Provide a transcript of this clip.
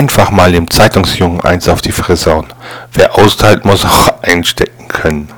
Einfach mal dem Zeitungsjungen eins auf die Fresse hauen. Wer austeilt, muss auch einstecken können.